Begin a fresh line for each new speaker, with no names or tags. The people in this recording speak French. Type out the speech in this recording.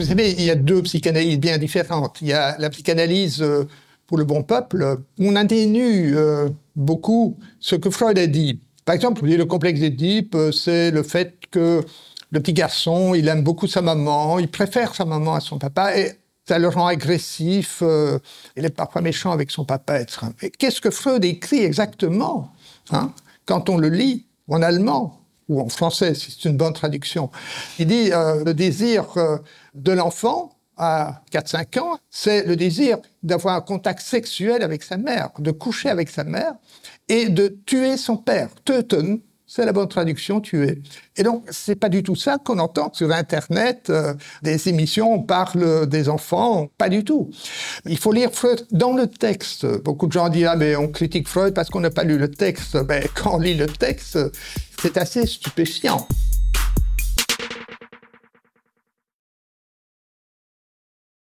Vous savez, il y a deux psychanalyses bien différentes. Il y a la psychanalyse euh, pour le bon peuple, où on atténue euh, beaucoup ce que Freud a dit. Par exemple, le complexe d'Édipe, euh, c'est le fait que le petit garçon, il aime beaucoup sa maman, il préfère sa maman à son papa, et ça le rend agressif, il est parfois méchant avec son papa, qu'est-ce que Freud écrit exactement hein, quand on le lit en allemand ou en français, si c'est une bonne traduction. Il dit euh, le désir euh, de l'enfant à 4-5 ans, c'est le désir d'avoir un contact sexuel avec sa mère, de coucher avec sa mère et de tuer son père. Töten, c'est la bonne traduction, tuer. Et donc, c'est pas du tout ça qu'on entend sur Internet, euh, des émissions, on parle des enfants, pas du tout. Il faut lire Freud dans le texte. Beaucoup de gens disent, ah, mais on critique Freud parce qu'on n'a pas lu le texte. Mais quand on lit le texte, c'est assez stupéfiant.